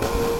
you